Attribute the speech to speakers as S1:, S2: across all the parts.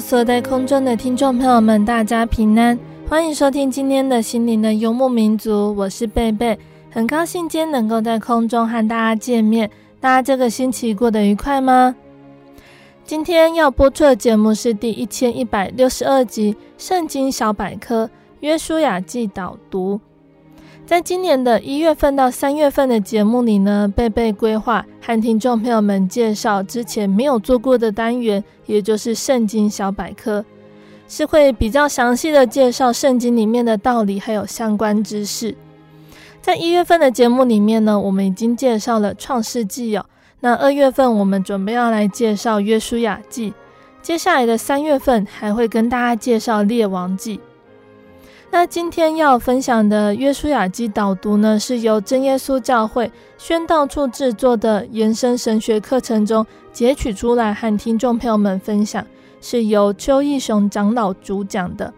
S1: 所在空中的听众朋友们，大家平安，欢迎收听今天的心灵的游牧民族，我是贝贝，很高兴今天能够在空中和大家见面。大家这个星期过得愉快吗？今天要播出的节目是第一千一百六十二集《圣经小百科·约书亚记》导读。在今年的一月份到三月份的节目里呢，贝贝规划和听众朋友们介绍之前没有做过的单元，也就是圣经小百科，是会比较详细的介绍圣经里面的道理还有相关知识。在一月份的节目里面呢，我们已经介绍了创世纪哦，那二月份我们准备要来介绍约书亚记，接下来的三月份还会跟大家介绍列王记。那今天要分享的《约书亚记》导读呢，是由真耶稣教会宣道处制作的延伸神学课程中截取出来和听众朋友们分享，是由邱义雄长老主讲的。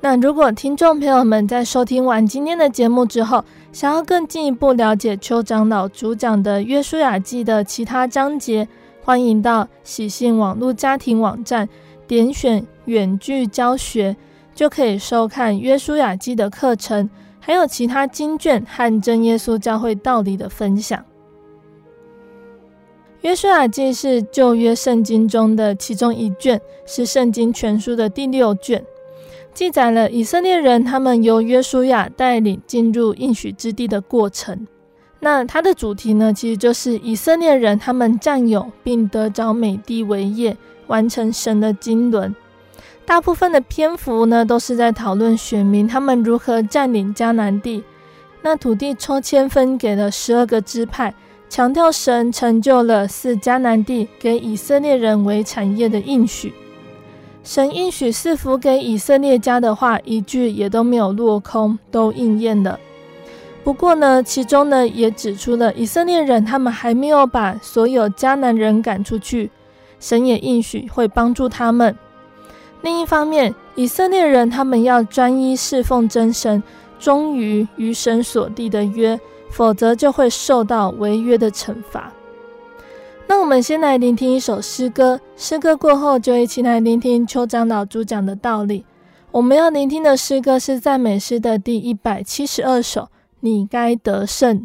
S1: 那如果听众朋友们在收听完今天的节目之后，想要更进一步了解邱长老主讲的《约书亚记》的其他章节，欢迎到喜信网络家庭网站点选远距教学。就可以收看约书亚记的课程，还有其他经卷和真耶稣教会道理的分享。约书亚记是旧约圣经中的其中一卷，是圣经全书的第六卷，记载了以色列人他们由约书亚带领进入应许之地的过程。那它的主题呢，其实就是以色列人他们占有并得着美地为业，完成神的经纶。大部分的篇幅呢，都是在讨论选民他们如何占领迦南地。那土地抽签分给了十二个支派，强调神成就了赐迦南地给以色列人为产业的应许。神应许赐福给以色列家的话，一句也都没有落空，都应验了。不过呢，其中呢也指出了以色列人他们还没有把所有迦南人赶出去，神也应许会帮助他们。另一方面，以色列人他们要专一侍奉真神，忠于与神所立的约，否则就会受到违约的惩罚。那我们先来聆听一首诗歌，诗歌过后就一起来聆听邱长老主讲的道理。我们要聆听的诗歌是赞美诗的第一百七十二首，你该得
S2: 胜。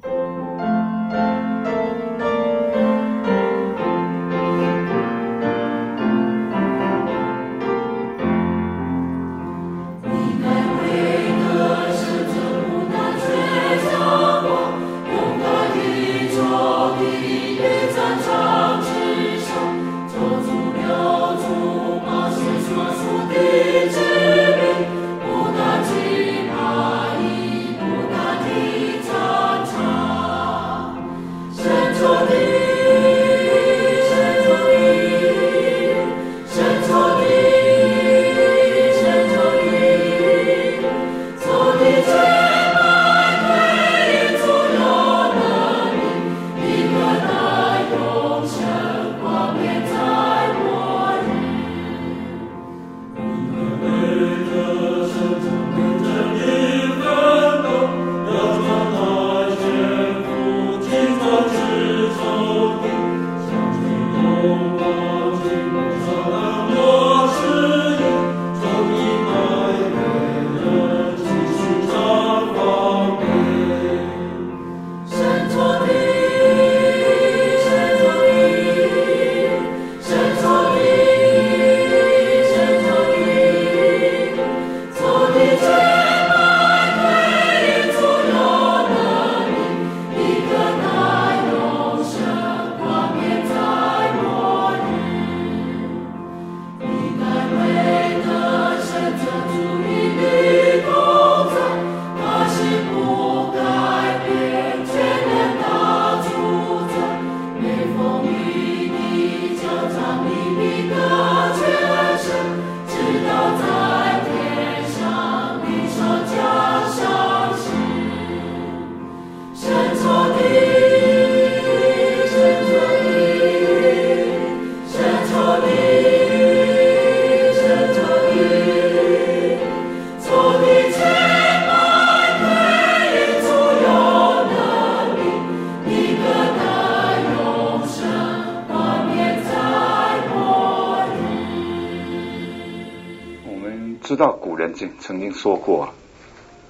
S2: 曾经说过，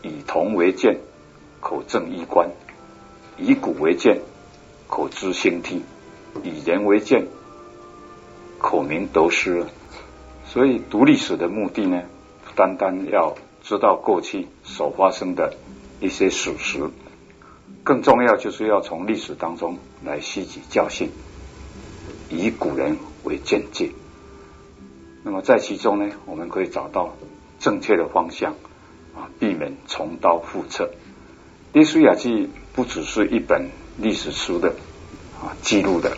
S2: 以铜为鉴，可正衣冠；以古为鉴，可知兴替；以人为鉴，可明得失。所以读历史的目的呢，不单单要知道过去所发生的一些史实，更重要就是要从历史当中来吸取教训，以古人为鉴戒。那么在其中呢，我们可以找到正确的方向啊，避免重蹈覆辙。耶稣雅记不只是一本历史书的啊记录的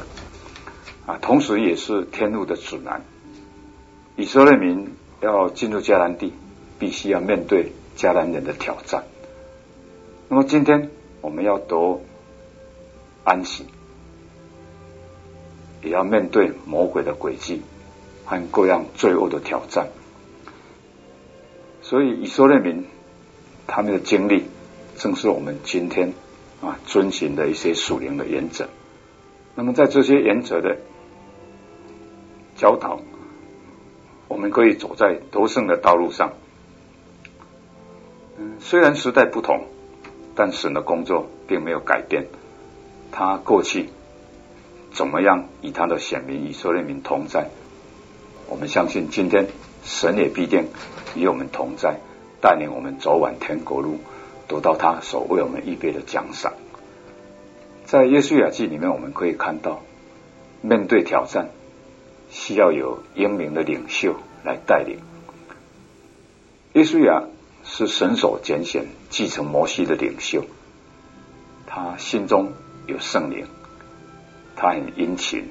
S2: 啊，同时也是天路的指南。以色列民要进入迦南地，必须要面对迦南人的挑战。那么今天我们要得安息，也要面对魔鬼的诡计。和各样罪恶的挑战，所以以色列民他们的经历，正是我们今天啊遵循的一些属灵的原则。那么在这些原则的教导，我们可以走在得胜的道路上。嗯，虽然时代不同，但神的工作并没有改变。他过去怎么样与他的选民以色列民同在？我们相信，今天神也必定与我们同在，带领我们走完天国路，得到他所为我们预备的奖赏。在耶稣亚记里面，我们可以看到，面对挑战，需要有英明的领袖来带领。耶稣亚是神所拣选、继承摩西的领袖，他心中有圣灵，他很殷勤，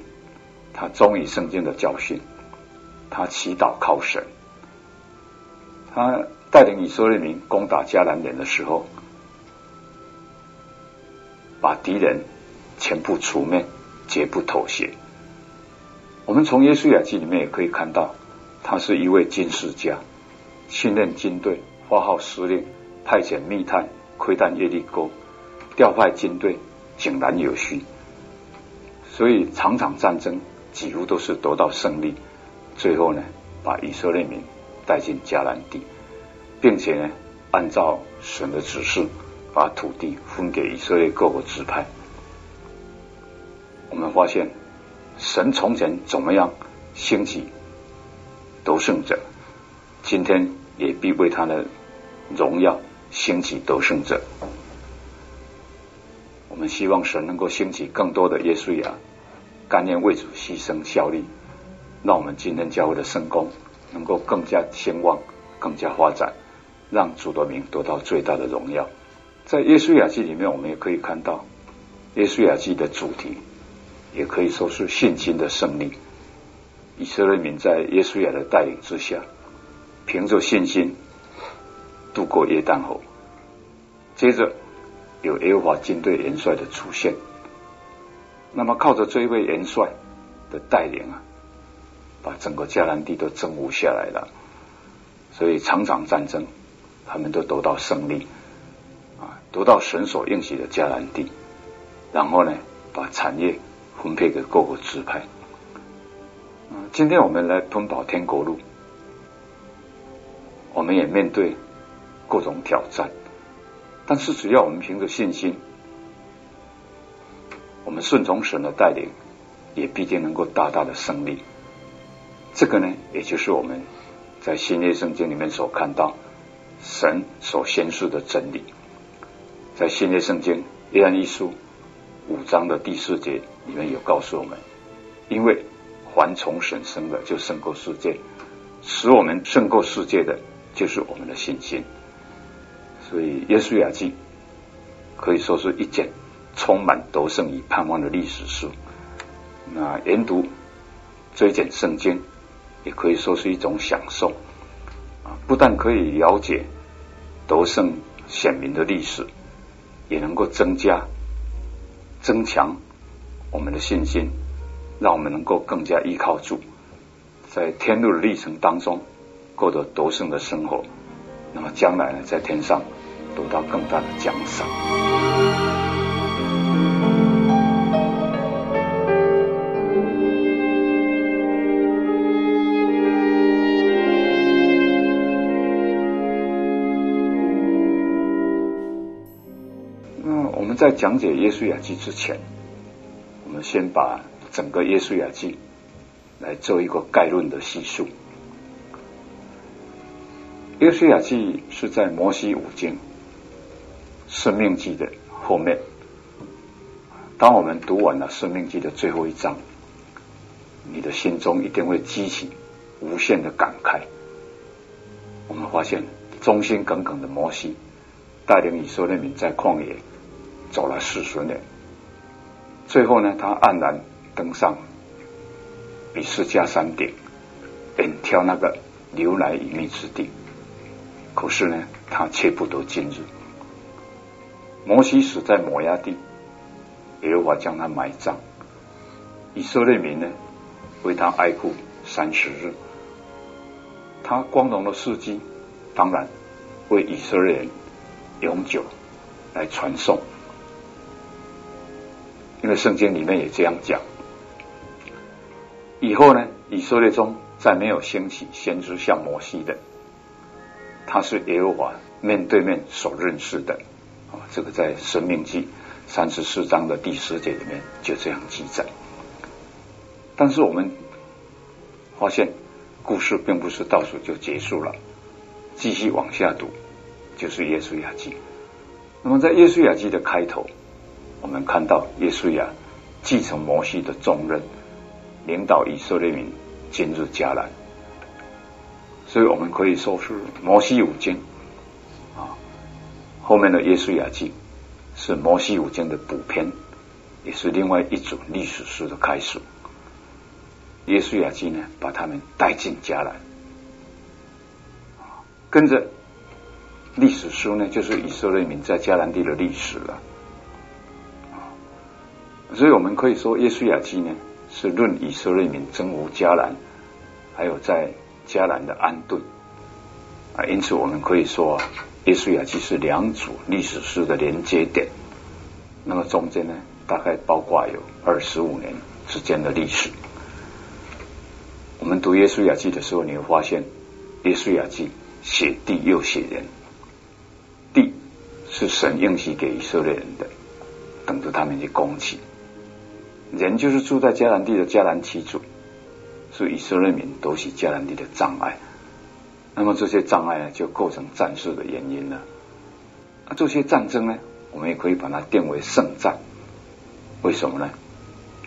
S2: 他忠于圣经的教训。他祈祷靠神，他带领以色列民攻打迦南人的时候，把敌人全部除灭，绝不妥协。我们从耶稣雅记里面也可以看到，他是一位军事家，训练军队，发号施令，派遣密探窥探耶利哥，调派军队井然有序，所以场场战争几乎都是得到胜利。最后呢，把以色列民带进迦南地，并且呢，按照神的指示，把土地分给以色列各个支派。我们发现，神从前怎么样兴起得胜者，今天也必为他的荣耀兴起得胜者。我们希望神能够兴起更多的约书亚，甘愿为主牺牲效力。让我们今天教会的圣工能够更加兴旺、更加发展，让主的名得到最大的荣耀。在耶稣亚记里面，我们也可以看到耶稣亚记的主题，也可以说是信心的胜利。以色列民在耶稣亚的带领之下，凭着信心渡过约旦河。接着有耶和华军队元帅的出现，那么靠着这一位元帅的带领啊。把整个迦南地都征服下来了，所以场场战争，他们都得到胜利，啊，得到神所应许的迦南地，然后呢，把产业分配给各个支派。嗯，今天我们来奔跑天国路，我们也面对各种挑战，但是只要我们凭着信心，我们顺从神的带领，也必定能够大大的胜利。这个呢，也就是我们在新约圣经里面所看到神所宣示的真理。在新约圣经约翰一书五章的第四节里面有告诉我们：因为凡从神生的，就胜过世界；使我们胜过世界的，就是我们的信心。所以，耶稣雅记可以说是一卷充满得胜与盼望的历史书。那研读这一卷圣经。也可以说是一种享受啊！不但可以了解得胜选民的历史，也能够增加、增强我们的信心，让我们能够更加依靠主，在天路的历程当中过得得胜的生活。那么将来呢，在天上得到更大的奖赏。在讲解耶稣雅记之前，我们先把整个耶稣雅记来做一个概论的叙述。耶稣雅记是在摩西五经、生命记的后面。当我们读完了生命记的最后一章，你的心中一定会激起无限的感慨。我们发现忠心耿耿的摩西带领以色列民在旷野走了四十年，最后呢，他黯然登上比斯加山顶，远眺那个牛奶与蜜之地。可是呢，他却不得今日。摩西死在摩押地，耶和华将他埋葬。以色列民呢，为他哀哭三十日。他光荣的事迹，当然为以色列人永久来传颂。因为圣经里面也这样讲。以后呢，以色列中再没有兴起先知像摩西的。他是耶和华面对面所认识的，啊，这个在《生命记》三十四章的第十节里面就这样记载。但是我们发现，故事并不是到此就结束了，继续往下读，就是《耶稣雅记》。那么在《耶稣雅记》的开头，我们看到耶稣亚继承摩西的重任，领导以色列民进入迦南。所以我们可以说是摩西五经啊，后面的耶稣亚记是摩西五经的补篇，也是另外一组历史书的开始。耶稣亚记呢，把他们带进迦南，跟着历史书呢，就是以色列民在迦南地的历史了。所以我们可以说，耶稣雅记呢，是论以色列民征服迦南，还有在。迦南的安顿啊，因此我们可以说，啊，耶稣雅记是两组历史书的连接点。那么中间呢，大概包括有二十五年之间的历史。我们读耶稣雅记的时候，你会发现，耶稣雅记写地又写人。地是神应许给以色列人的，等着他们去攻取。人就是住在迦南地的迦南七族。所以以色列民都是迦南地的障碍，那么这些障碍呢，就构成战事的原因了。那，这些战争呢，我们也可以把它定为圣战。为什么呢？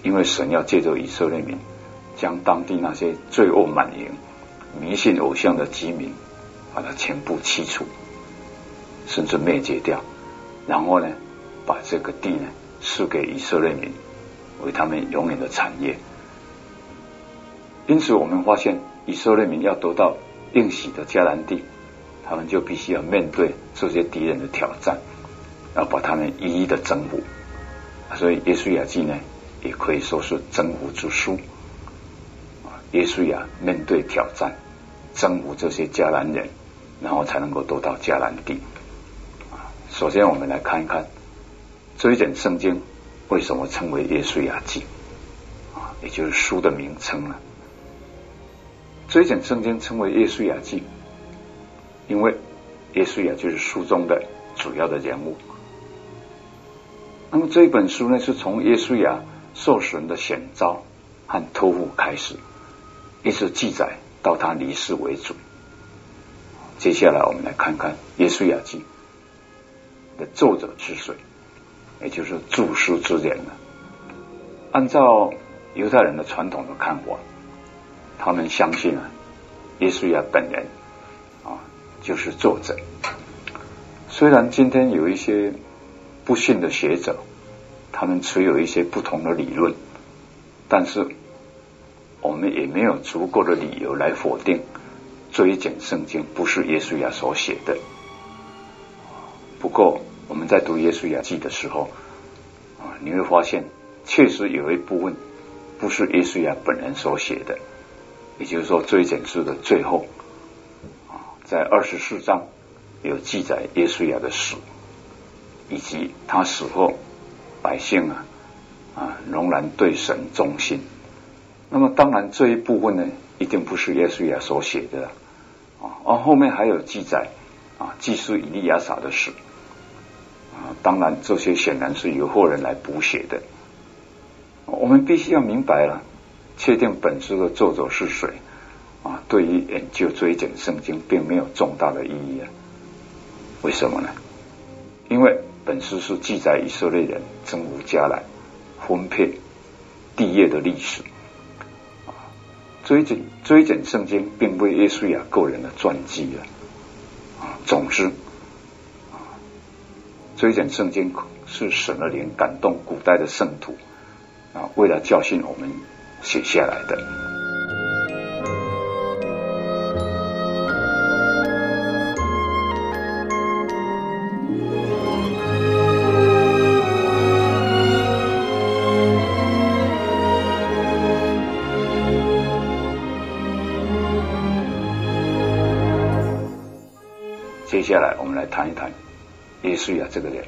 S2: 因为神要借着以色列民，将当地那些罪恶满盈、迷信偶像的居民，把它全部驱除，甚至灭绝掉，然后呢，把这个地呢赐给以色列民，为他们永远的产业。因此，我们发现以色列民要得到应许的迦南地，他们就必须要面对这些敌人的挑战，要把他们一一的征服。所以，耶稣亚记呢，也可以说是征服之书。耶稣亚面对挑战，征服这些迦南人，然后才能够得到迦南地。首先，我们来看一看这一卷圣经为什么称为耶稣亚记，啊，也就是书的名称了。这一卷圣经称为耶稣亚记，因为耶稣亚就是书中的主要的人物。那么这一本书呢，是从耶稣亚受神的显召和托付开始，一直记载到他离世为止。接下来我们来看看耶稣亚记的作者是谁，也就是着书之人了。按照犹太人的传统的看法。他们相信啊，耶稣亚本人啊就是作者。虽然今天有一些不信的学者，他们持有一些不同的理论，但是我们也没有足够的理由来否定这一卷圣经不是耶稣亚所写的。不过我们在读耶稣亚记的时候啊，你会发现确实有一部分不是耶稣亚本人所写的。也就是说，这一卷书的最后，啊，在二十四章有记载耶稣亚的死，以及他死后百姓啊啊仍然对神忠心。那么，当然这一部分呢，一定不是耶稣亚所写的啊。而后面还有记载啊，祭司以利亚撒的死，啊，当然这些显然是由后人来补写的。我们必须要明白了，确定本书的作者是谁啊，对于研究追检圣经并没有重大的意义啊。为什么呢？因为本书是记载以色列人征服迦南、分配地业的历史。追检追检圣经，并非耶稣亚个人的传记啊。总之，追检圣经是神的灵感动古代的圣徒啊，为了教训我们写下来的。接下来，我们来谈一谈约书亚这个人。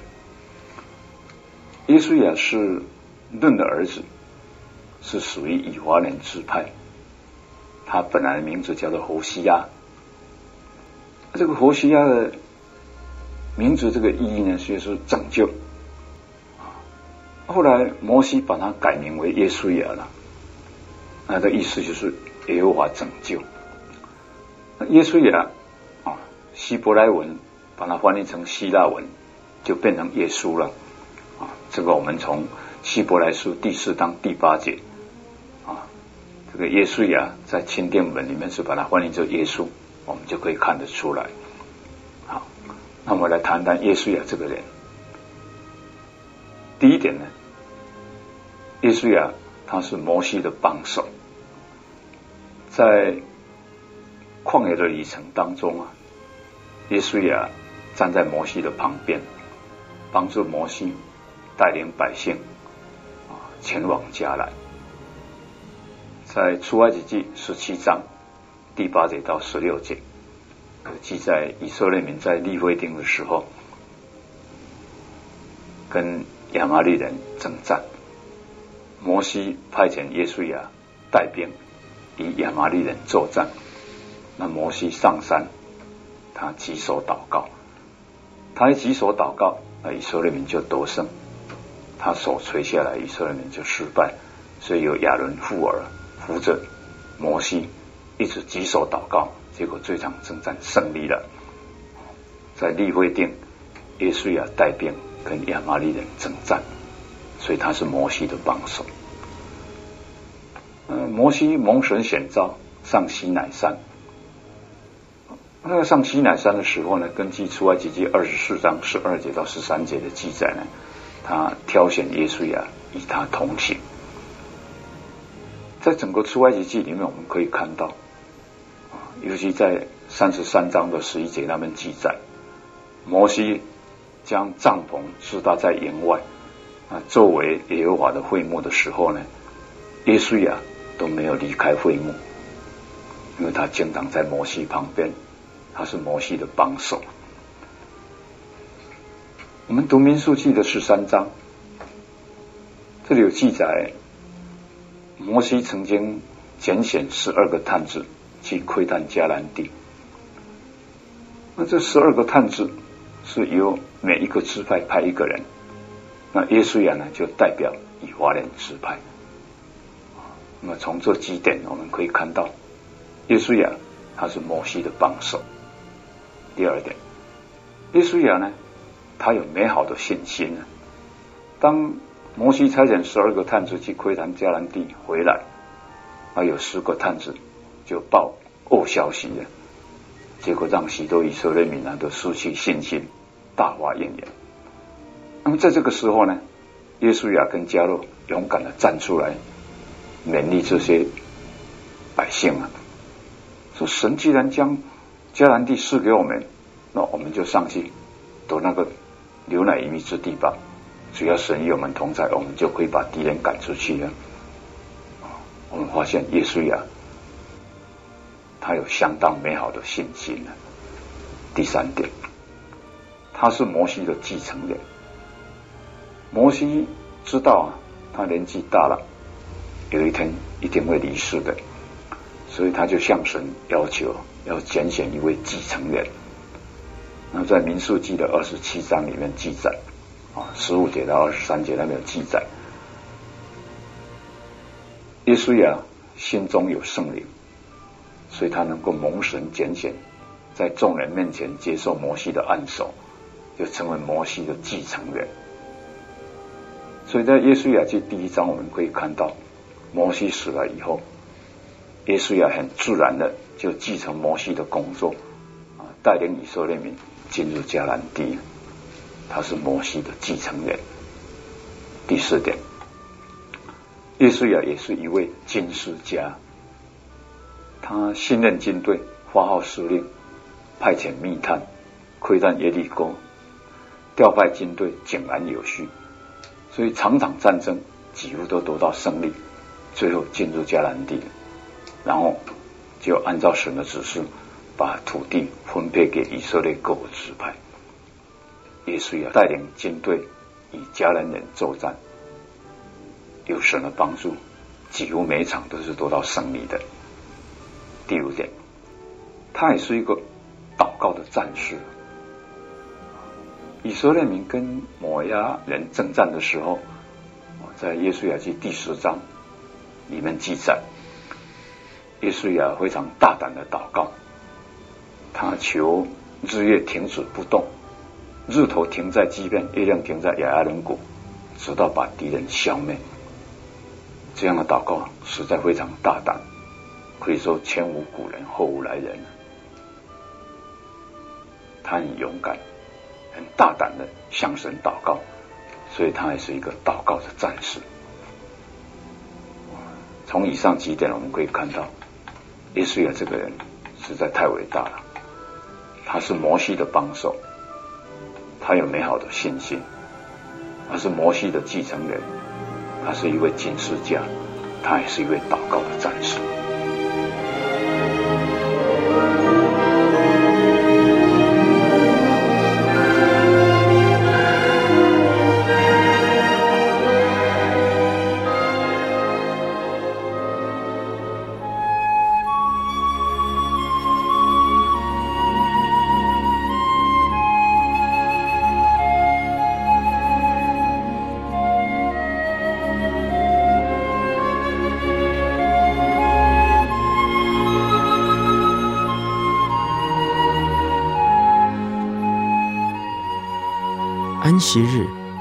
S2: 耶稣亚是嫩的儿子，是属于以华人支派。他本来的名字叫做何西亚。这个何西亚的名字，这个意义呢，就是拯救。后来摩西把他改名为耶稣亚了，那的意思就是耶和华拯救。约书亚。希伯来文把它翻译成希腊文，就变成耶稣了。啊，这个我们从希伯来书第四章第八节，啊，这个耶稣亚在钦定文里面是把它翻译成耶稣，我们就可以看得出来。好，那我们来谈谈耶稣亚这个人。第一点呢，耶稣亚他是摩西的帮手，在旷野的旅程当中啊。耶稣亚站在摩西的旁边，帮助摩西带领百姓啊前往迦南。在出埃及记十七章第八节到十六节，记载以色列民在利非定的时候，跟亚玛力人征战，摩西派遣约书亚带兵与亚玛力人作战，那摩西上山。他举手祷告，他一举手祷告，那以色列民就得胜；他手垂下来，以色列民就失败。所以由亚伦护耳扶着摩西，一直举手祷告，结果这场征战胜利了。在利非定，约书亚带兵跟亚玛力人征战，所以他是摩西的帮手。嗯，摩西蒙神选召上西乃山。那个上西乃山的时候呢，根据出埃及记二十四章十二节到十三节的记载呢，他挑选耶稣亚与他同行。在整个出埃及记里面，我们可以看到，啊，尤其在三十三章的十一节那边记载，摩西将帐篷支搭在营外，啊，作为耶和华的会幕的时候呢，耶稣亚都没有离开会幕，因为他经常在摩西旁边。他是摩西的帮手。我们读民数记的十三章，这里有记载，摩西曾经拣选十二个探子去窥探迦南地。那这十二个探子是由每一个支派派一个人，那耶稣亚呢就代表以华人支派。那么从这几点我们可以看到，耶稣亚他是摩西的帮手。第二点，耶稣亚呢，他有美好的信心呢。当摩西差遣十二个探子去窥探迦南地回来，还有十个探子就报恶消息了，结果让许多以色列民都失去信心，大发怨言。那么在这个时候呢，耶稣亚跟迦勒勇敢的站出来，勉励这些百姓啊，说神既然将迦南地赐给我们，那我们就上去得那个牛奶与蜜之地吧。只要神与我们同在，我们就可以把敌人赶出去了。我们发现约书亚他有相当美好的信心呢。第三点，他是摩西的继承人。摩西知道啊，他年纪大了，有一天一定会离世的，所以他就向神要求。要拣选一位继承人。那在民数记的二十七章里面记载，啊，十五节到二十三节那边有记载。约书亚心中有圣灵，所以他能够蒙神拣选，在众人面前接受摩西的按手，就成为摩西的继承人。所以在耶稣亚记第一章，我们可以看到，摩西死了以后，耶稣亚很自然的就继承摩西的工作，啊，带领以色列民进入迦南地，他是摩西的继承人。第四点。约书亚也是一位军事家，他信任军队，发号施令，派遣密探窥探耶利哥，调派军队井然有序，所以场场战争几乎都得到胜利，最后进入迦南地，然后就按照神的指示，把土地分配给以色列各个支派。耶稣要带领军队与迦南人作战。有神的帮助，几乎每一场都是得到胜利的。第五点，他也是一个祷告的战士。以色列民跟摩押人征战的时候，在耶稣亚记第十章里面记载，约书亚非常大胆的祷告，他求日月停止不动，日头停在基遍，月亮停在亚拉伦谷，直到把敌人消灭。这样的祷告实在非常大胆，可以说前无古人后无来人。他很勇敢，很大胆的向神祷告，所以他也是一个祷告的战士。从以上几点我们可以看到，耶稣亚这个人实在太伟大了。他是摩西的帮手，他有美好的信心，他是摩西的继承人。他是一位军事家，他也是一位祷告的战士。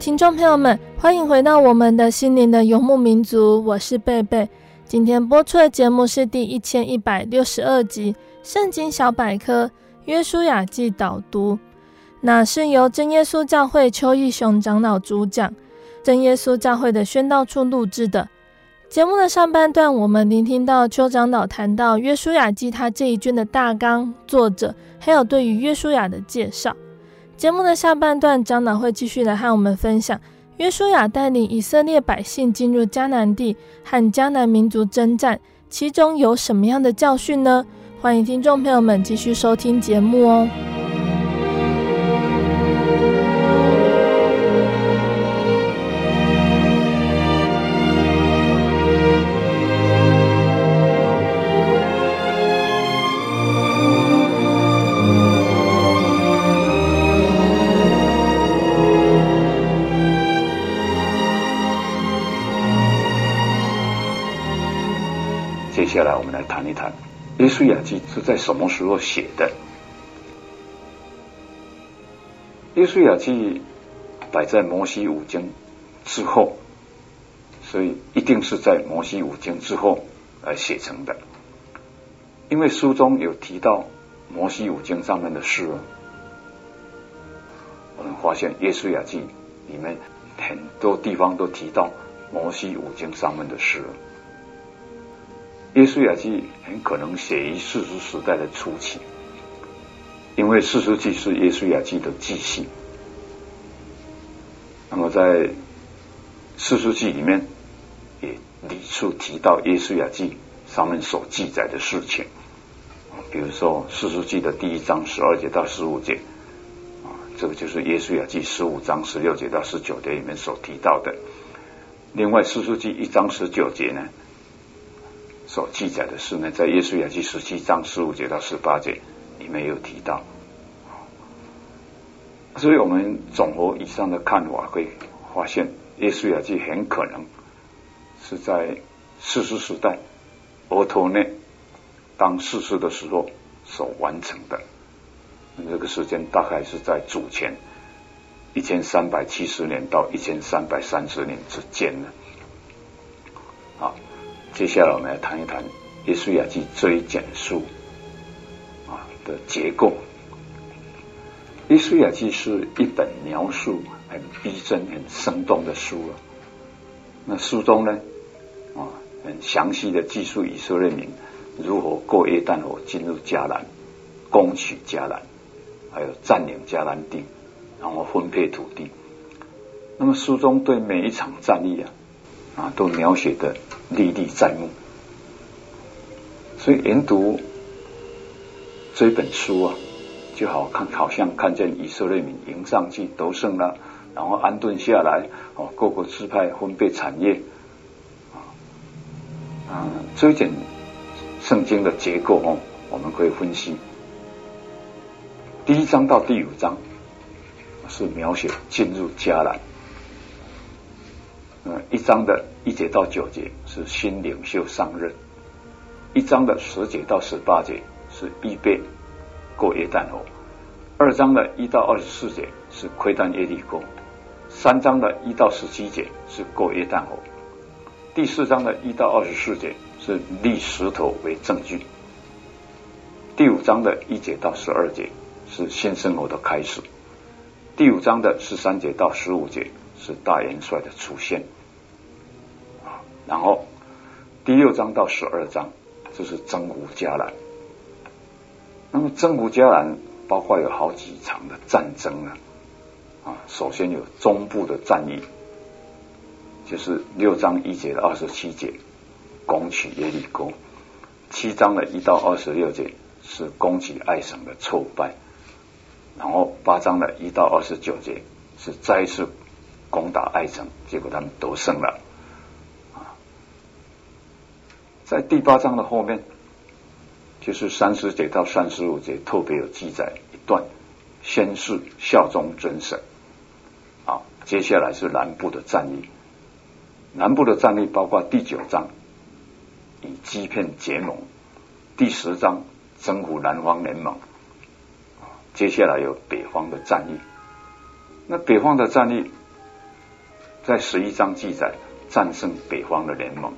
S1: 听众朋友们，欢迎回到我们的心灵的游牧民族，我是贝贝。今天播出的节目是第一千一百六十二集《圣经小百科》约书亚记导读，那是由真耶稣教会邱义雄长老主讲，真耶稣教会的宣道处录制的。节目的上半段，我们聆听到邱长老谈到约书亚记他这一卷的大纲、作者，还有对于约书亚的介绍。节目的下半段，张楠会继续来和我们分享约书亚带领以色列百姓进入迦南地和迦南民族征战，其中有什么样的教训呢？欢迎听众朋友们继续收听节目哦。
S2: 约书亚记》是在什么时候写的？《约书亚记》摆在摩西五经之后，所以一定是在摩西五经之后来写成的。因为书中有提到摩西五经上面的事，我们发现《约书亚记》里面很多地方都提到摩西五经上面的事。耶稣亚记很可能写于士师时代的初期，因为士师记是耶稣亚记的记性。那么在士师记里面也屡次提到耶稣亚记上面所记载的事情，比如说士师记的第一章十二节到十五节，啊，这个就是耶稣亚记十五章十六节到十九节里面所提到的。另外士师记一章十九节呢，所记载的事呢，在耶稣亚记十七章十五节到十八节里面有提到，所以我们总合以上的看法，会发现耶稣亚记很可能是在士师时代俄陀聂当士师的时候所完成的。这个时间大概是在主前一千三百七十年到一千三百三十年之间呢。接下来我们来谈一谈《约书亚记》追简书啊的结构。《约书亚记》是一本描述很逼真、很生动的书啊。那书中呢，啊，很详细的记述以色列民如何过约旦河进入迦南，攻取迦南，还有占领迦南地，然后分配土地。那么书中对每一场战役啊，啊，都描写的。历历在目，所以研读这本书啊，就好看，好像看见以色列民迎上去得胜了，然后安顿下来，哦，各个支派分配产业，啊，这一点圣经的结构哦，我们可以分析，第一章到第五章是描写进入迦南。嗯，一章的一节到九节。是新领袖上任，一章的十节到十八节是预备过约旦河，二章的一到二十四节是窥探耶利哥，三章的一到十七节是过约旦河，第四章的一到二十四节是立石头为证据，第五章的一节到十二节是新生活的开始，第五章的十三节到十五节。是大元帅的出现，然后第六章到十二章就是征服迦南。那么征服迦南包括有好几场的战争呢，啊，首先有中部的战役，就是六章一节的二十七节攻取耶利哥，七章的一到二十六节是攻取爱城的挫败，然后八章的一到二十九节是再次。攻打爱城，结果他们得胜了。啊，在第八章的后面，就是三十节到三十五节，特别有记载一段宣誓效忠真神。啊，接下来是南部的战役，南部的战役包括第九章以欺骗结盟，第十章征服南方联盟。啊，接下来有北方的战役，那北方的战役。在十一章记载战胜北方的联盟，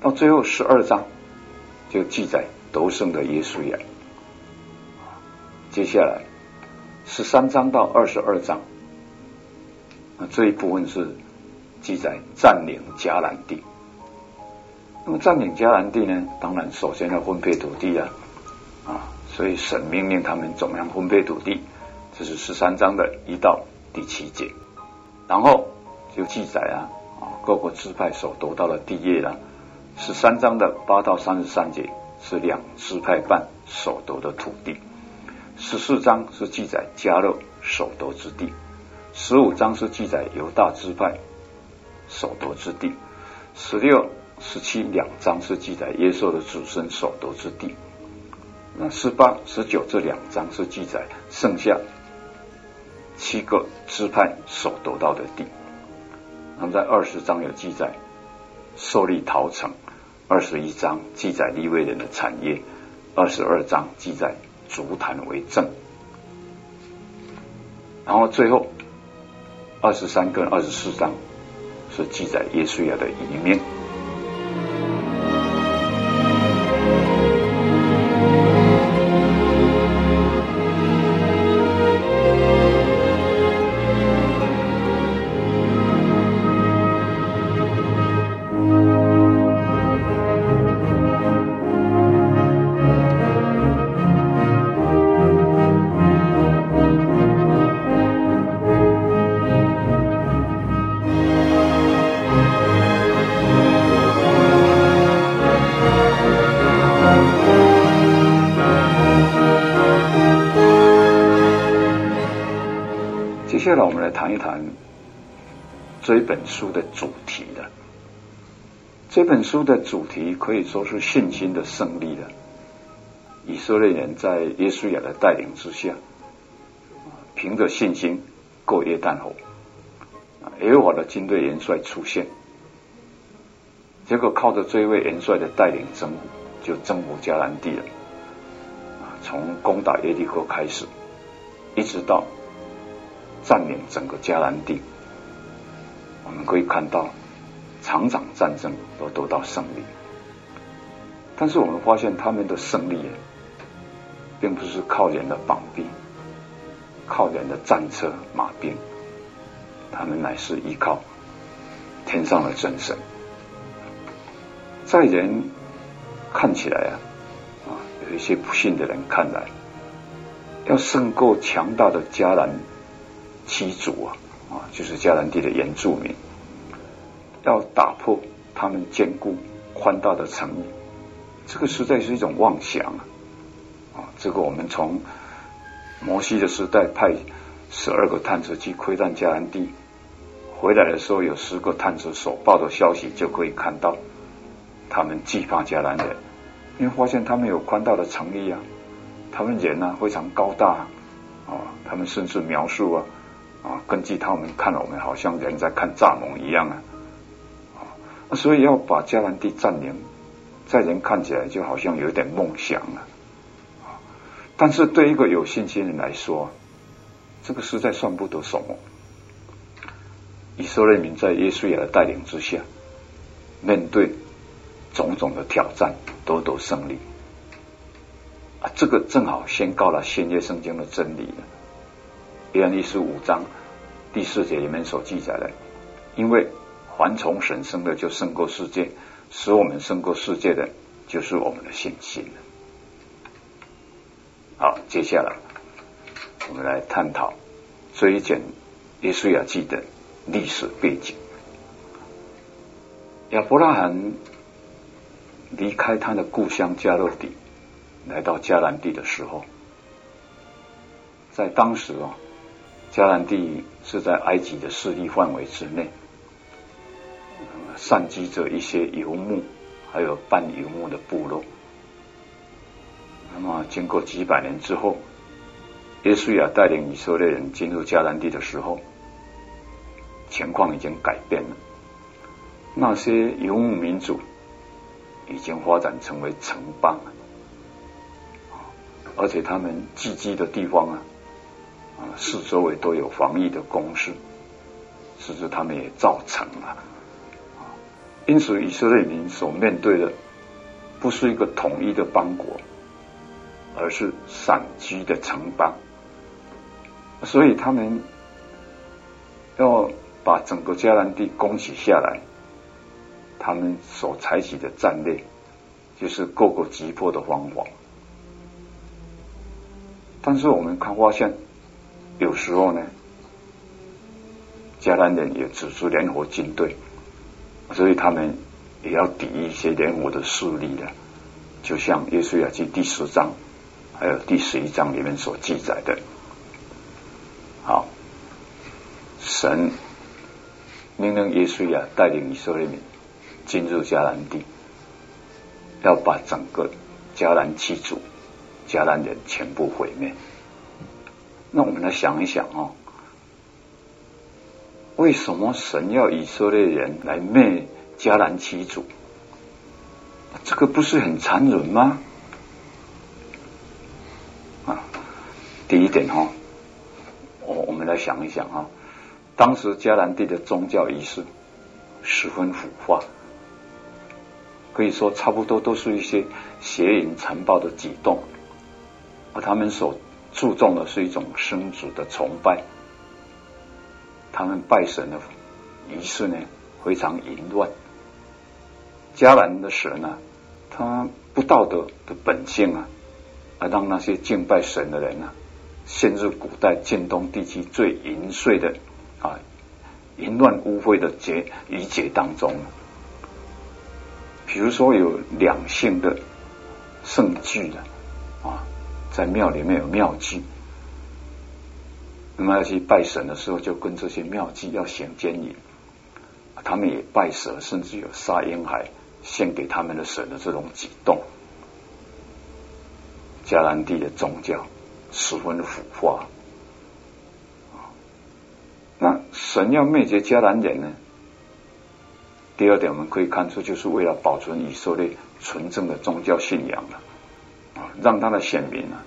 S2: 到最后十二章就记载得胜的约书亚。接下来十三章到二十二章，那这一部分是记载占领迦南地。那么占领迦南地呢，当然首先要分配土地啊，啊，所以神命令他们怎么样分配土地，这是十三章的一到第七节。然后就记载啊，啊，各个支派所得到的地业了。十三章的八到三十三节是两支派半所得的土地。十四章是记载迦勒所得之地。十五章是记载犹大支派所得之地。十六、十七两章是记载耶稣的子孙所得之地。那十八、十九这两章是记载剩下。七个支派所得到的地，那么在二十章有记载，受力逃城，二十一章记载利未人的产业，二十二章记载足坛为证，然后最后二十三跟二十四章是记载耶稣亚的一面。这本书的主题的。这本书的主题可以说是信心的胜利了。以色列人在耶稣亚的带领之下，凭着信心过约旦河。耶和华的军队元帅出现，结果靠着这位元帅的带领征服，就征服迦南地了。从攻打耶利哥开始，一直到。占领整个迦南地，我们可以看到场场战争都得到胜利。但是我们发现他们的胜利，并不是靠人的膀臂，靠人的战车马兵，他们乃是依靠天上的真神。在人看起来啊，啊，有一些不信的人看来，要胜过强大的迦南。七族啊，啊，就是迦南地的原住民，要打破他们坚固宽大的城邑，这个实在是一种妄想啊！啊，这个我们从摩西的时代派十二个探子去窥探迦南地，回来的时候有十个探子所报的消息，就可以看到他们惧怕迦南人，因为发现他们有宽大的城邑啊，他们人呢非常高大啊，他们甚至描述啊。啊，根据他们看了我们，好像人在看蚱蜢一样啊！啊，所以要把迦南地占领，在人看起来就好像有点梦想了。啊，但是对一个有信心的人来说，这个实在算不得什么。以色列民在耶稣亚的带领之下，面对种种的挑战，都得胜利。啊，这个正好宣告了新约圣经的真理了。约翰一书五章第四节里面所记载的，因为凡从神生的就胜过世界，使我们胜过世界的，就是我们的信心。好，接下来我们来探讨这一卷耶稣亚记的历史背景。亚伯拉罕离开他的故乡迦勒底，来到迦南地的时候，在当时啊。迦南地是在埃及的势力范围之内，散居着一些游牧，还有半游牧的部落。那么，经过几百年之后，耶稣亚带领以色列人进入迦南地的时候，情况已经改变了。那些游牧民族已经发展成为城邦了，而且他们聚集的地方啊。啊，四周围都有防御的工事，甚至他们也造成了。因此，以色列民所面对的不是一个统一的邦国，而是散居的城邦。所以，他们要把整个迦南地攻取下来，他们所采取的战略就是各个击破的方法。但是，我们看发现。有时候呢，迦南人也组织联合军队，所以他们也要抵御一些联合的势力的，就像耶稣亚记第十章还有第十一章里面所记载的。好，神命令耶稣亚带领以色列民进入迦南地，要把整个迦南七族、迦南人全部毁灭。那我们来想一想哦，为什么神要以色列人来灭迦南七族？这个不是很残忍吗？啊，第一点哈、哦，我我们来想一想啊、哦，当时迦南地的宗教仪式十分腐化，可以说差不多都是一些邪淫残暴的举动，而他们所注重的是一种生殖的崇拜，他们拜神的仪式呢非常淫乱。迦南的神呢、啊，他不道德的本性啊，而让那些敬拜神的人呢、啊，陷入古代近东地区最淫秽的啊淫乱污秽的节仪节当中了。比如说有两性的圣具的啊，在庙里面有庙祭，那么要去拜神的时候，就跟这些庙祭要行奸淫，他们也拜蛇，甚至有杀婴孩。献给他们的神的这种举动，迦南地的宗教十分的腐化。那神要灭绝迦南人呢？第二点，我们可以看出，就是为了保存以色列纯正的宗教信仰了啊，让他的选民啊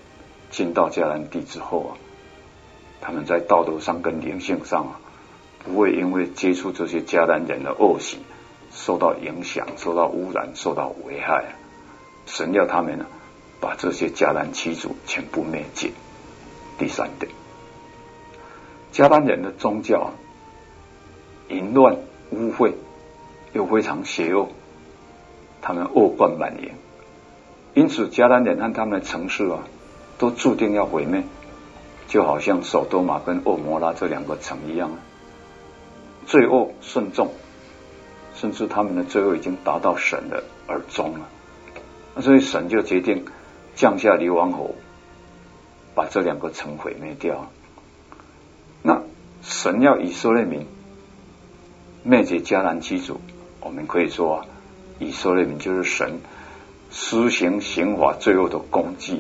S2: 进到迦南地之后啊，他们在道德上跟灵性上啊，不会因为接触这些迦南人的恶习。受到影响、受到污染、受到危害，神要他们呢，把这些迦南七族全部灭尽。第三点，迦南人的宗教淫乱污秽，又非常邪恶，他们恶贯满盈，因此迦南人和他们的城市啊，都注定要毁灭，就好像索多玛跟蛾摩拉这两个城一样，罪恶甚重。甚至他们的罪恶已经达到神的耳中了，所以神就决定降下硫磺火，把这两个城毁灭掉。那神要以色列民灭绝迦南七族，我们可以说啊，以色列民就是神施行刑罚罪恶的工具。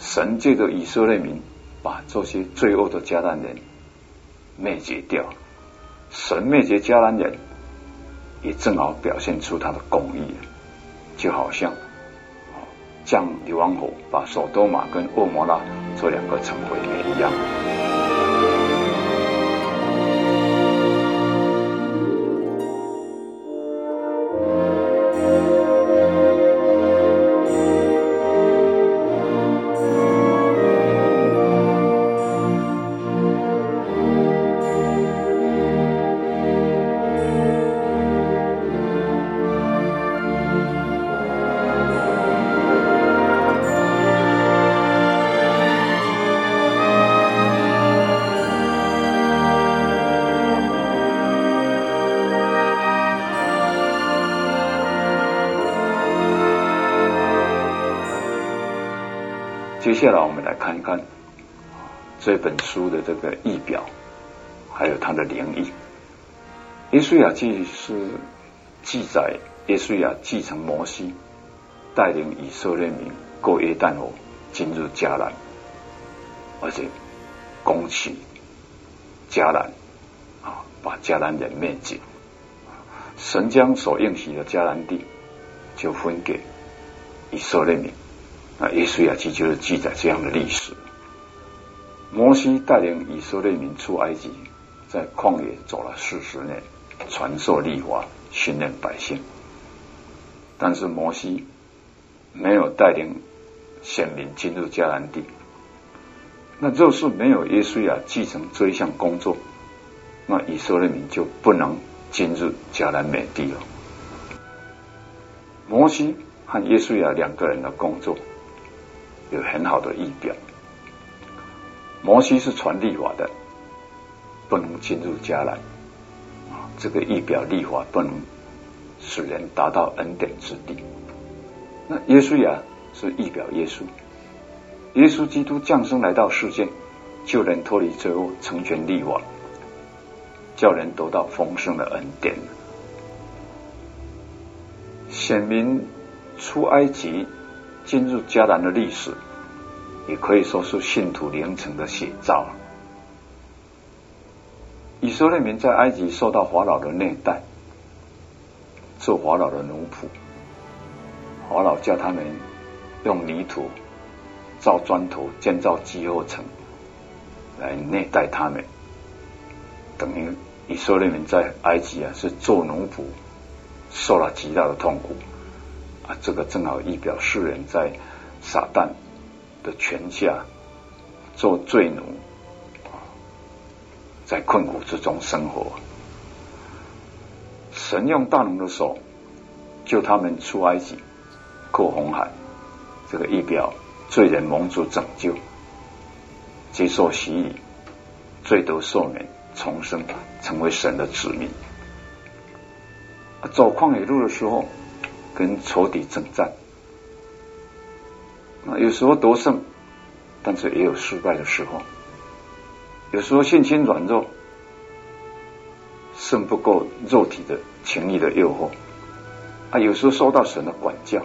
S2: 神借着以色列民把这些罪恶的迦南人灭绝掉。神灭绝迦南人，也正好表现出他的公义，就好像降硫磺火把索多玛跟蛾摩拉这两个城毁灭一样。接下来我们来看一看这本书的这个译表，还有它的灵意。约书亚记是记载约书亚继承摩西，带领以色列民过约旦河进入迦南，而且攻取迦南啊，把迦南人灭尽。神将所应许的迦南地就分给以色列民。那耶稣亚记就是记载这样的历史。摩西带领以色列民出埃及，在旷野走了四十年，传授律法，训练百姓。但是摩西没有带领选民进入迦南地。那若是没有耶稣亚继承这一项工作，那以色列民就不能进入迦南美地了。摩西和耶稣亚两个人的工作。有很好的仪表。摩西是传律法的，不能进入迦南啊。这个仪表律法不能使人达到恩典之地。那耶稣呀是仪表耶稣，耶稣基督降生来到世界，救人脱离罪恶，成全律法，叫人得到丰盛的恩典。选民出埃及。进入迦南的历史，也可以说是信徒灵程的写照。以色列民在埃及受到法老的虐待，做法老的奴仆。法老叫他们用泥土造砖头建造积货城，来虐待他们，等于以色列人在埃及啊是做奴仆，受了极大的痛苦这个正好一表世人在撒旦的权下做罪奴，在困苦之中生活。神用大能的手救他们出埃及。过红海，这个一表罪人蒙主拯救，接受洗礼，罪得赦免，重生，成为神的子民。走旷野路的时候，跟仇敌征战，啊，有时候得胜，但是也有失败的时候。有时候性情软弱，胜不过肉体的情欲的诱惑，啊，有时候受到神的管教。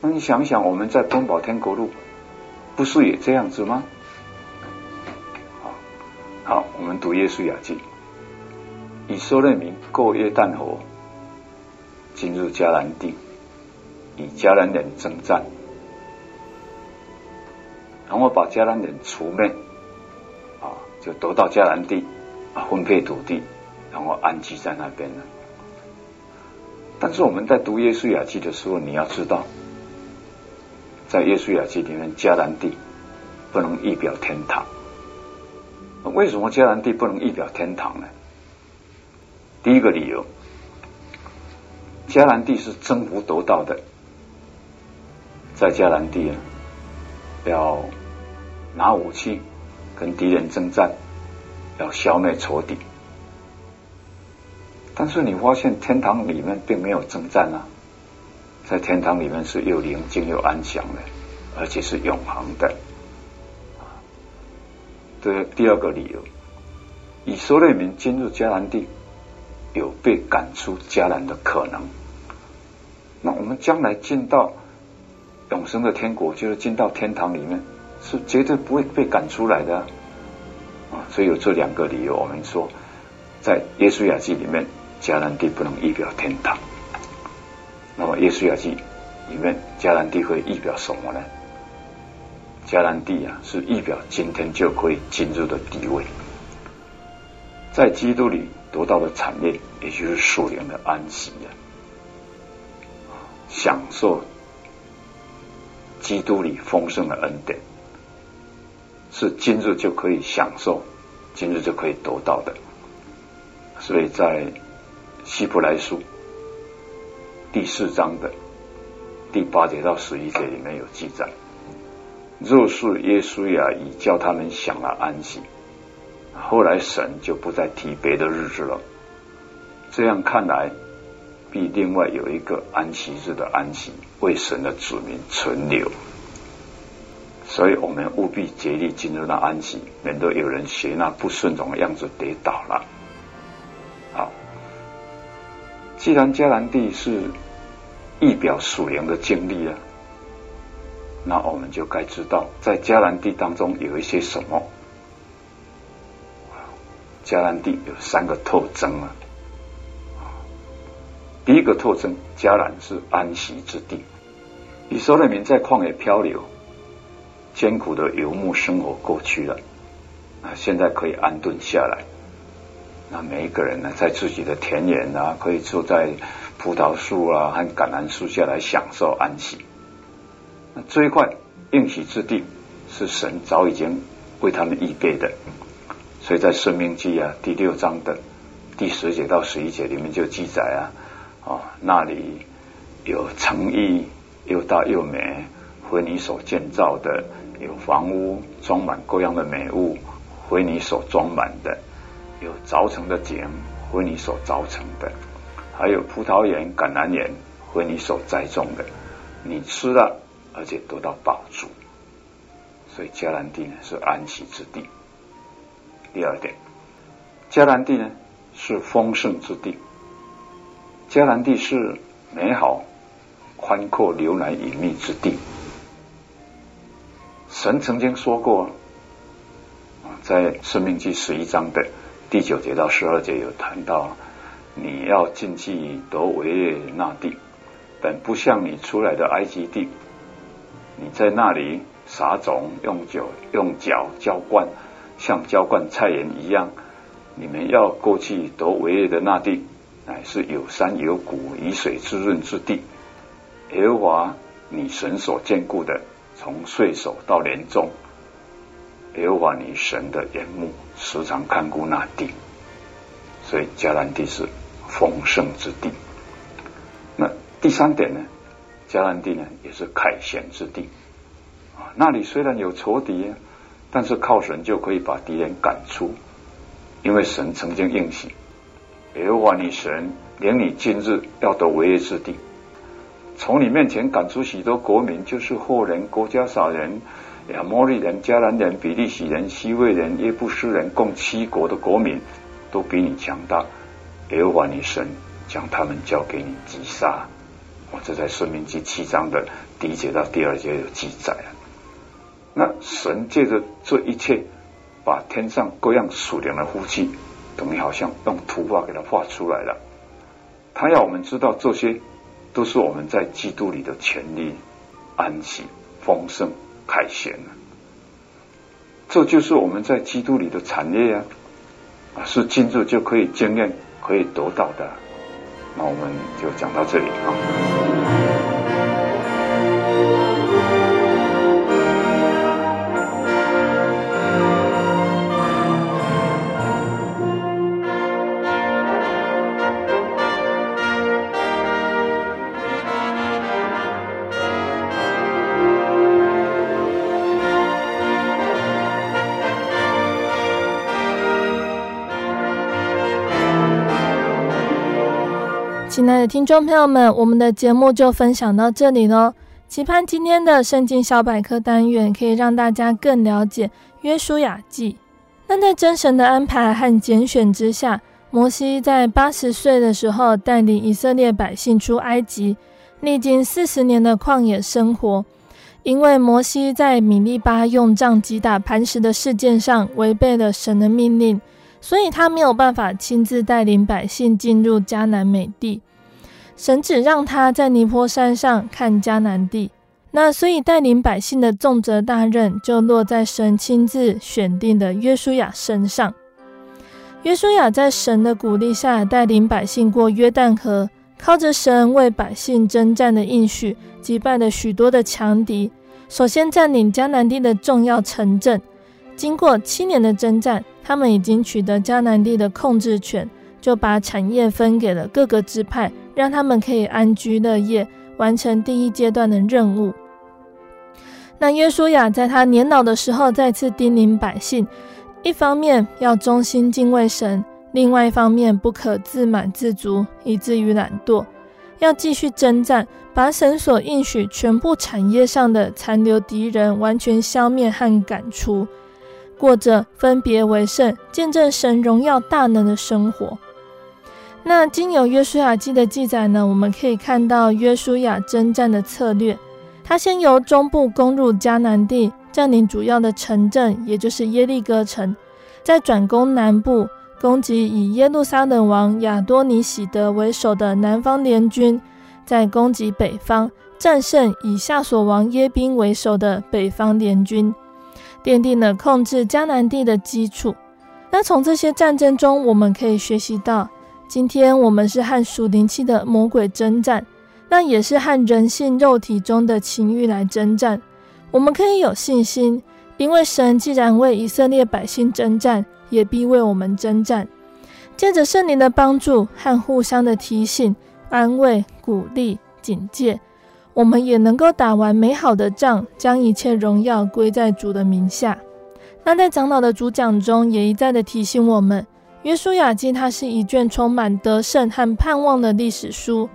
S2: 那你想想，我们在东宝天国路，不是也这样子吗？好，好，我们读约书亚记，以色列民过约旦河，进入迦南地，与迦南人征战，然后把迦南人除灭，啊，就得到迦南地，啊，分配土地，然后安居在那边了。但是我们在读耶书亚记的时候，你要知道。在耶书亚记里面，迦南地不能一表天堂。为什么迦南地不能一表天堂呢？第一个理由，迦南地是征服得到的，在迦南地啊，要拿武器跟敌人征战，要消灭仇敌。但是你发现天堂里面并没有征战啊。在天堂里面是又宁静又安详的，而且是永恒的。对，第二个理由，以色列民进入迦南地，有被赶出迦南的可能。那我们将来进到永生的天国，就是进到天堂里面，是绝对不会被赶出来的啊！所以有这两个理由，我们说，在耶稣雅记里面，迦南地不能预表天堂。那么，耶稣雅记里面，迦南地会预表什么呢？迦南地啊，是预表今天就可以进入的地位，在基督里得到的产业，也就是属灵的安息啊，享受基督里丰盛的恩典，是今日就可以享受，今日就可以得到的。所以在希伯来书。第四章的第八节到十一节里面有记载，若是约书亚已叫他们享了安息，后来神就不再提别的日子了。这样看来，必另外有一个安息日的安息为神的子民存留。所以我们务必竭力进入那安息，免得有人学那不顺从的样子跌倒了。好。既然迦南地是一表属灵的经历啊，那我们就该知道，在迦南地当中有一些什么。迦南地有三个特征啊。第一个特征，迦南是安息之地。以色列民在旷野漂流，艰苦的游牧生活过去了，啊，现在可以安顿下来。那每一个人呢，在自己的田园啊，可以坐在葡萄树啊和橄榄树下来享受安息。那这一块应许之地是神早已经为他们预备的，所以在《生命记》啊第六章的第十节到十一节里面就记载啊，哦，那里有城邑又大又美，为你所建造的；有房屋装满各样的美物，为你所装满的。有凿成的井，为你所凿成的；还有葡萄园、橄榄园，为你所栽种的。你吃了，而且得到饱足。所以迦南地呢是安息之地。第二点，迦南地呢是丰盛之地。迦南地是美好、宽阔、流奶隐秘之地。神曾经说过，在生命记十一章的。第九节到十二节有谈到，你要进去得为业那地，本不像你出来的埃及地。你在那里撒种，用酒用脚浇灌，像浇灌菜园一样。你们要过去得为业的那地，乃是有山有谷、以水滋润之地。耶和华你神所眷顾的，从岁首到年终，耶和华你神的眼目时常看顾那地。所以迦南地是丰盛之地。那第三点呢？迦南地呢，也是凯旋之地。啊，那里虽然有仇敌，但是靠神就可以把敌人赶出，因为神曾经应许，耶和华你神领你今日要得为业之地，从你面前赶出许多国民，就是赫人、哥迦撒人、亚摩利人、迦南人、比利洗人、希未人、耶布斯人，共七国的国民。都比你强大，耶和华你神将他们交给你击杀。我这在《申命记》七章的第一节到第二节有记载。那神借着这一切，把天上各样属灵的福气，等于好像用图画给它画出来了。他要我们知道，这些都是我们在基督里的权利、安息、丰盛、凯旋。这就是我们在基督里的产业啊。啊，是今日就可以经验、可以得到的。那我们就讲到这里啊。
S1: 听众朋友们，我们的节目就分享到这里喽。期盼今天的圣经小百科单元可以让大家更了解约书亚记。那在真神的安排和拣选之下，摩西在八十岁的时候带领以色列百姓出埃及，历经四十年的旷野生活。因为摩西在米利巴用杖击打磐石的事件上违背了神的命令。所以他没有办法亲自带领百姓进入迦南美地，神只让他在尼波山上看迦南地。那所以带领百姓的重责大任就落在神亲自选定的约书亚身上。约书亚在神的鼓励下带领百姓过约旦河，靠着神为百姓征战的应许，击败了许多的强敌，首先占领迦南地的重要城镇。经过七年的征战，他们已经取得迦南地的控制权，就把产业分给了各个支派，让他们可以安居乐业，完成第一阶段的任务。那约书亚在他年老的时候，再次叮咛百姓：一方面要忠心敬畏神，另外一方面不可自满自足，以至于懒惰，要继续征战，把神所应许全部产业上的残留敌人完全消灭和赶出。过着分别为圣、见证神荣耀大能的生活。那经由约书亚记的记载呢，我们可以看到约书亚征战的策略。他先由中部攻入迦南地，占领主要的城镇，也就是耶利哥城；再转攻南部，攻击以耶路撒冷王亚多尼喜德为首的南方联军；再攻击北方，战胜以夏所王耶宾为首的北方联军。奠定了控制迦南地的基础。那从这些战争中，我们可以学习到，今天我们是和属灵气的魔鬼征战，那也是和人性肉体中的情欲来征战。我们可以有信心，因为神既然为以色列百姓征战，也必为我们征战。借着圣灵的帮助和互相的提醒、安慰、鼓励、警戒。我们也能够打完美好的仗，将一切荣耀归在主的名下。那在长老的主讲中，也一再的提醒我们，约书亚记它是一卷充满得胜和盼望的历史书，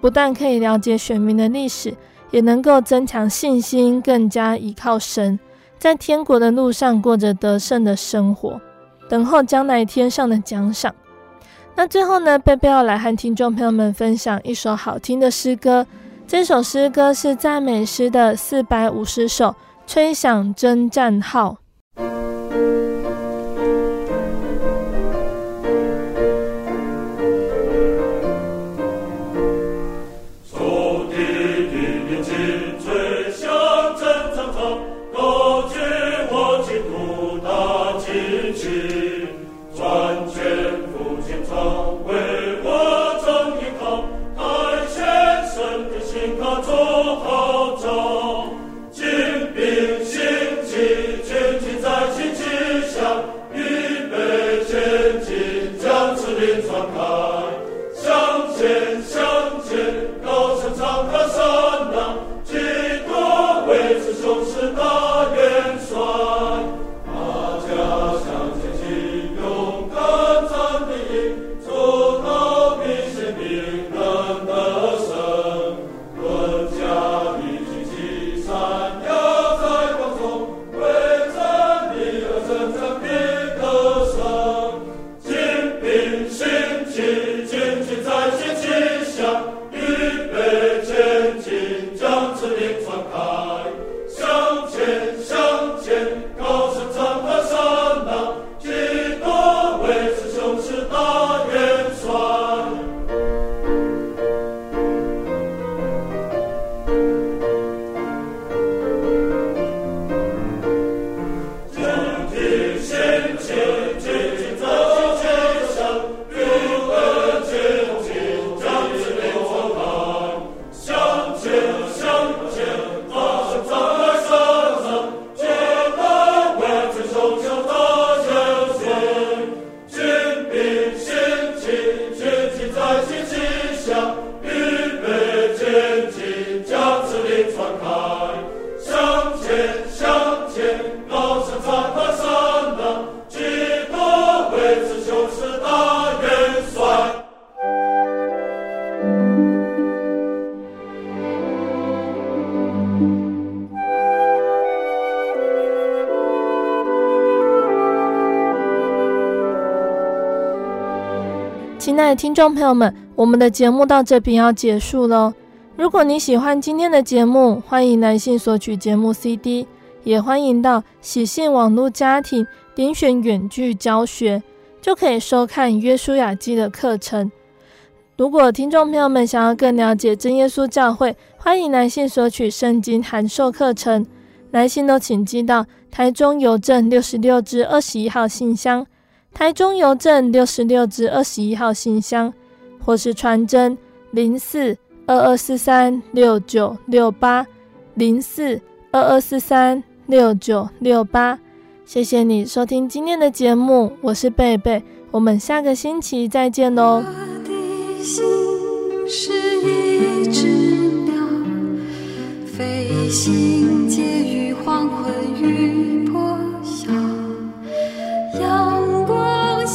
S1: 不但可以了解选民的历史，也能够增强信心，更加依靠神，在天国的路上过着得胜的生活，等候将来天上的奖赏。那最后呢，贝贝要来和听众朋友们分享一首好听的诗歌。这首诗歌是赞美诗的四百五十首，吹响征战号。吹响战场上高举火炬鼓大旗旗众朋友们，我们的节目到这边要结束喽。如果你喜欢今天的节目，欢迎来信索取节目 CD，也欢迎到喜信网络家庭点选远距教学，就可以收看约书亚记的课程。如果听众朋友们想要更了解真耶稣教会，欢迎来信索取圣经函授课程。来信都请寄到台中邮政六十六至二十一号信箱，台中邮政六十六至二十一号信箱，或是传真零四二二四三六九六八零四二二四三六九六八。谢谢你收听今天的节目，我是贝贝，我们下个星期再见哦。我的。
S3: 心是一只鸟，飞行介